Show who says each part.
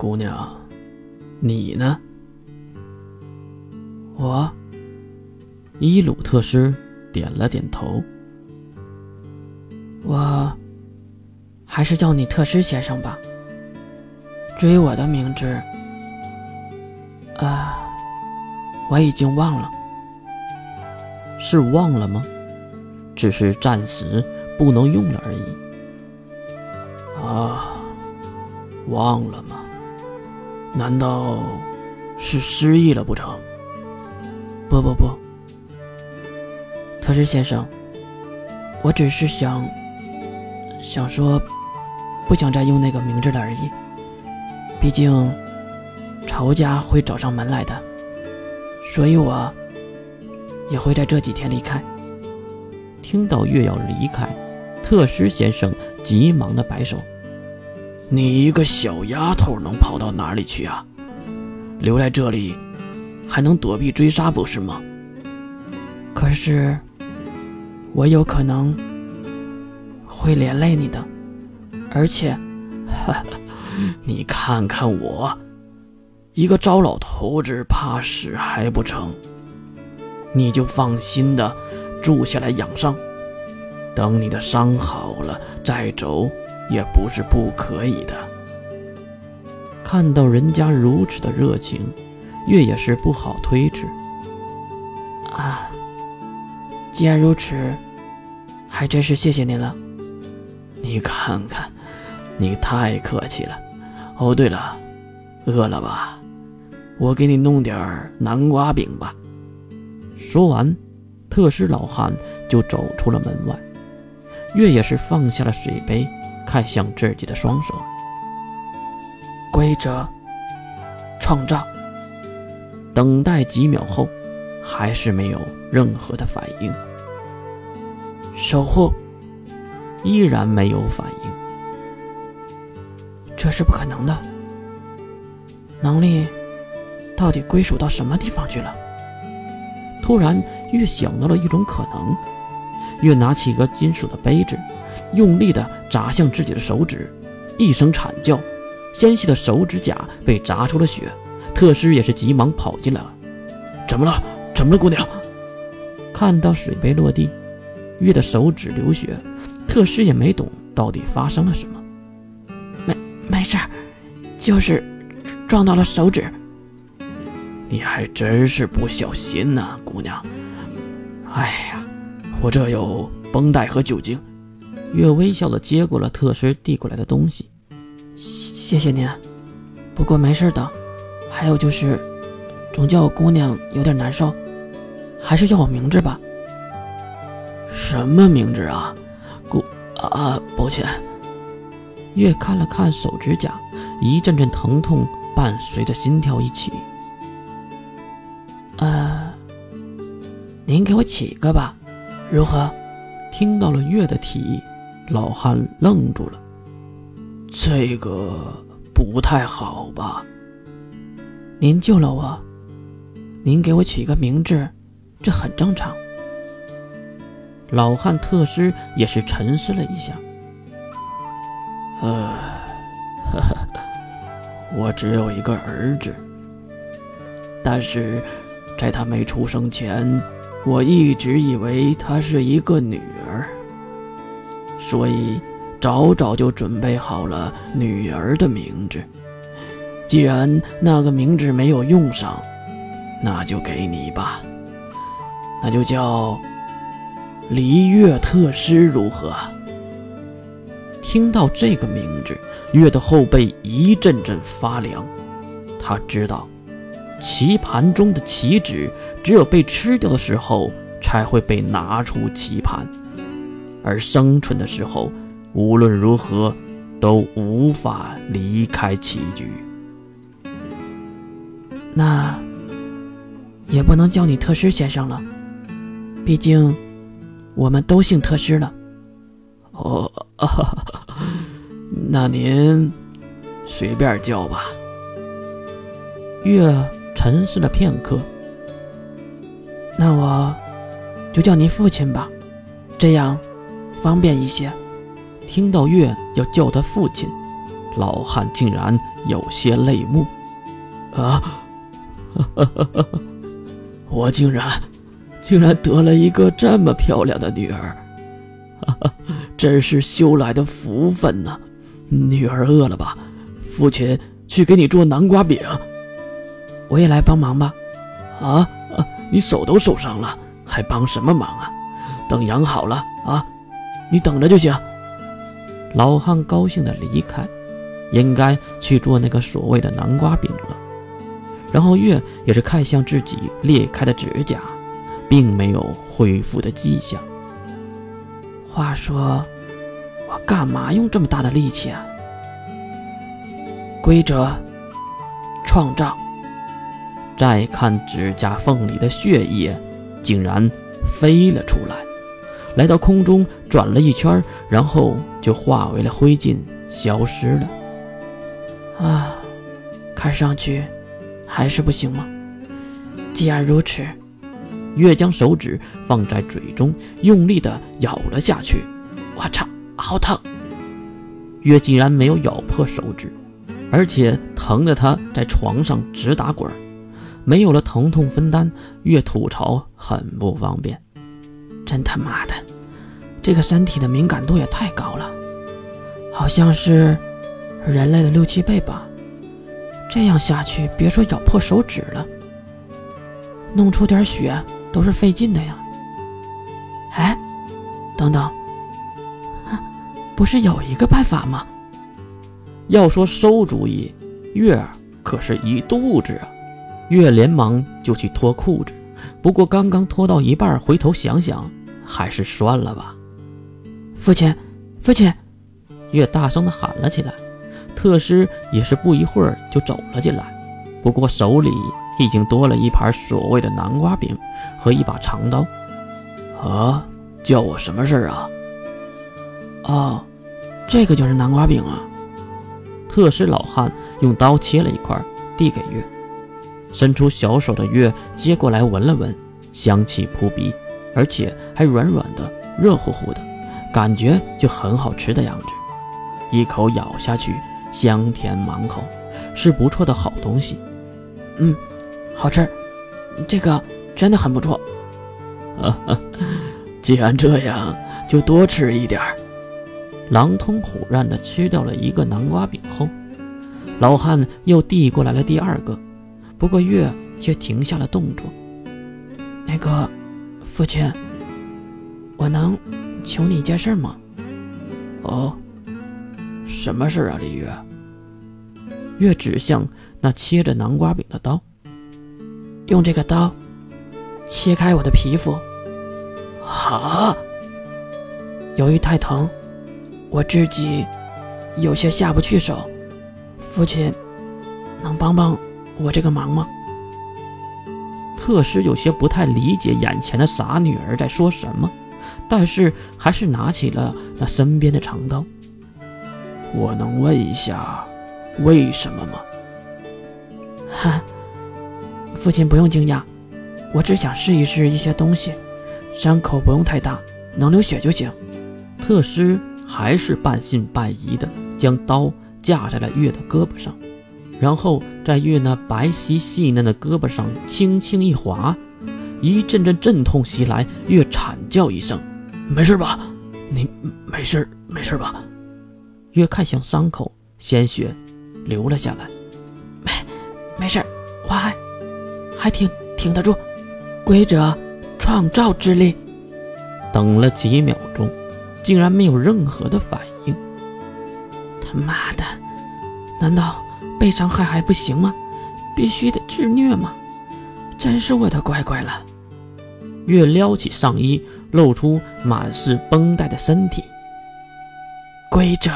Speaker 1: 姑娘，你呢？
Speaker 2: 我。
Speaker 1: 伊鲁特师点了点头。
Speaker 2: 我，还是叫你特师先生吧。至于我的名字，啊，我已经忘了。
Speaker 1: 是忘了吗？只是暂时不能用了而已。啊，忘了吗？难道是失忆了不成？
Speaker 2: 不不不，特斯先生，我只是想想说，不想再用那个名字了而已。毕竟，仇家会找上门来的，所以我。也会在这几天离开。
Speaker 1: 听到月要离开，特斯先生急忙的摆手：“你一个小丫头能跑到哪里去啊？留在这里，还能躲避追杀不是吗？”
Speaker 2: 可是，我有可能会连累你的，而且，
Speaker 1: 你看看我，一个糟老头子，怕死还不成？你就放心的住下来养伤，等你的伤好了再走也不是不可以的。看到人家如此的热情，月也是不好推辞。
Speaker 2: 啊，既然如此，还真是谢谢您了。
Speaker 1: 你看看，你太客气了。哦，对了，饿了吧？我给你弄点南瓜饼吧。说完，特斯老汉就走出了门外。月也是放下了水杯，看向自己的双手。
Speaker 2: 规则，创造。
Speaker 1: 等待几秒后，还是没有任何的反应。
Speaker 2: 守护，
Speaker 1: 依然没有反应。
Speaker 2: 这是不可能的。能力到底归属到什么地方去了？
Speaker 1: 突然，越想到了一种可能。月拿起一个金属的杯子，用力地砸向自己的手指，一声惨叫，纤细的手指甲被砸出了血。特师也是急忙跑进来：“怎么了？怎么了，姑娘？”看到水杯落地，月的手指流血，特师也没懂到底发生了什么。
Speaker 2: 没没事，就是撞到了手指。
Speaker 1: 你还真是不小心呐，姑娘。哎呀，我这有绷带和酒精。月微笑的接过了特师递过来的东西，
Speaker 2: 谢谢您。不过没事的。还有就是，总叫我姑娘有点难受，还是叫我名字吧。
Speaker 1: 什么名字啊？姑啊，抱歉。月看了看手指甲，一阵阵疼痛伴随着心跳一起。
Speaker 2: 呃，您给我起一个吧，如何？
Speaker 1: 听到了月的提议，老汉愣住了。这个不太好吧？
Speaker 2: 您救了我，您给我取一个名字，这很正常。
Speaker 1: 老汉特师也是沉思了一下。呃，我只有一个儿子，但是。在他没出生前，我一直以为她是一个女儿，所以早早就准备好了女儿的名字。既然那个名字没有用上，那就给你吧，那就叫黎月特师，如何？听到这个名字，月的后背一阵阵发凉，他知道。棋盘中的棋子，只有被吃掉的时候才会被拿出棋盘，而生存的时候，无论如何都无法离开棋局。
Speaker 2: 那也不能叫你特师先生了，毕竟我们都姓特师了。
Speaker 1: 哦，那您随便叫吧。
Speaker 2: 月。沉思了片刻，那我就叫您父亲吧，这样方便一些。
Speaker 1: 听到月要叫他父亲，老汉竟然有些泪目。啊，我竟然竟然得了一个这么漂亮的女儿，真是修来的福分呐！女儿饿了吧？父亲去给你做南瓜饼。
Speaker 2: 我也来帮忙吧。
Speaker 1: 啊，你手都受伤了，还帮什么忙啊？等养好了啊，你等着就行。老汉高兴的离开，应该去做那个所谓的南瓜饼了。然后月也是看向自己裂开的指甲，并没有恢复的迹象。
Speaker 2: 话说，我干嘛用这么大的力气啊？规则，创造。
Speaker 1: 再看指甲缝里的血液，竟然飞了出来，来到空中转了一圈，然后就化为了灰烬，消失了。
Speaker 2: 啊，看上去。还是不行吗？既然如此，
Speaker 1: 月将手指放在嘴中，用力的咬了下去。
Speaker 2: 我操，好疼！
Speaker 1: 月竟然没有咬破手指，而且疼得他在床上直打滚。没有了疼痛分担，月吐槽很不方便。
Speaker 2: 真他妈的，这个身体的敏感度也太高了，好像是人类的六七倍吧。这样下去，别说咬破手指了，弄出点血都是费劲的呀。哎，等等，不是有一个办法吗？
Speaker 1: 要说馊主意，月儿可是一肚子啊。月连忙就去脱裤子，不过刚刚脱到一半，回头想想，还是算了吧。
Speaker 2: 父亲，父亲，
Speaker 1: 月大声的喊了起来。特师也是不一会儿就走了进来，不过手里已经多了一盘所谓的南瓜饼和一把长刀。啊，叫我什么事儿啊？
Speaker 2: 哦，这个就是南瓜饼啊。
Speaker 1: 特师老汉用刀切了一块，递给月，伸出小手的月接过来闻了闻，香气扑鼻，而且还软软的、热乎乎的，感觉就很好吃的样子。一口咬下去。香甜满口，是不错的好东西。
Speaker 2: 嗯，好吃，这个真的很不错。
Speaker 1: 哈 哈既然这样，就多吃一点儿。狼吞虎咽地吃掉了一个南瓜饼后，老汉又递过来了第二个，不过月却停下了动作。
Speaker 2: 那个，父亲，我能求你一件事吗？
Speaker 1: 哦。什么事啊，李月？月指向那切着南瓜饼的刀，
Speaker 2: 用这个刀切开我的皮肤。
Speaker 1: 啊！
Speaker 2: 由于太疼，我自己有些下不去手。父亲，能帮帮我这个忙吗？
Speaker 1: 特使有些不太理解眼前的傻女儿在说什么，但是还是拿起了那身边的长刀。我能问一下，为什么吗？
Speaker 2: 哈，父亲不用惊讶，我只想试一试一些东西，伤口不用太大，能流血就行。
Speaker 1: 特师还是半信半疑的将刀架在了月的胳膊上，然后在月那白皙细嫩的胳膊上轻轻一划，一阵阵阵痛袭来，月惨叫一声：“没事吧？你没事，没事吧？”月看向伤口，鲜血流了下来。
Speaker 2: 没，没事，我还还挺挺得住。规则，创造之力。
Speaker 1: 等了几秒钟，竟然没有任何的反应。
Speaker 2: 他妈的，难道被伤害还不行吗？必须得自虐吗？真是我的乖乖了。
Speaker 1: 月撩起上衣，露出满是绷带的身体。
Speaker 2: 规则。